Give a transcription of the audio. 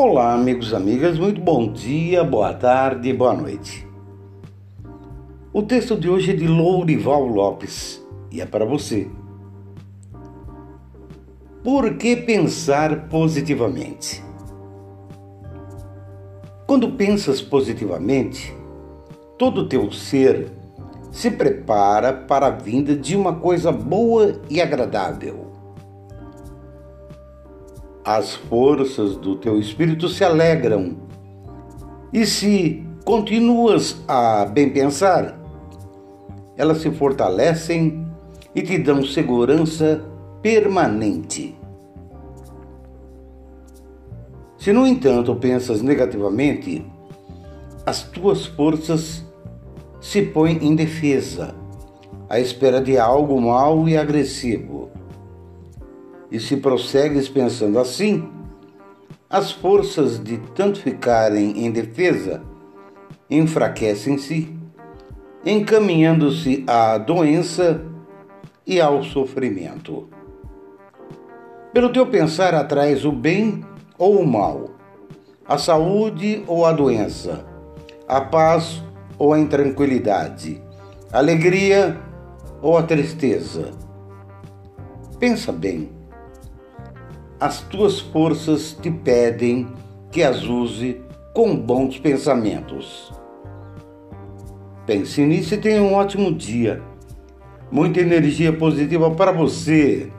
Olá, amigos e amigas, muito bom dia, boa tarde, boa noite. O texto de hoje é de Lourival Lopes e é para você. Por que pensar positivamente? Quando pensas positivamente, todo o teu ser se prepara para a vinda de uma coisa boa e agradável as forças do teu espírito se alegram. E se continuas a bem pensar, elas se fortalecem e te dão segurança permanente. Se, no entanto, pensas negativamente, as tuas forças se põem em defesa, à espera de algo mau e agressivo. E se prossegues pensando assim, as forças de tanto ficarem em defesa enfraquecem-se, encaminhando-se à doença e ao sofrimento. Pelo teu pensar atrás o bem ou o mal, a saúde ou a doença, a paz ou a intranquilidade, a alegria ou a tristeza. Pensa bem as tuas forças te pedem que as use com bons pensamentos. Pense nisso e tenha um ótimo dia. Muita energia positiva para você.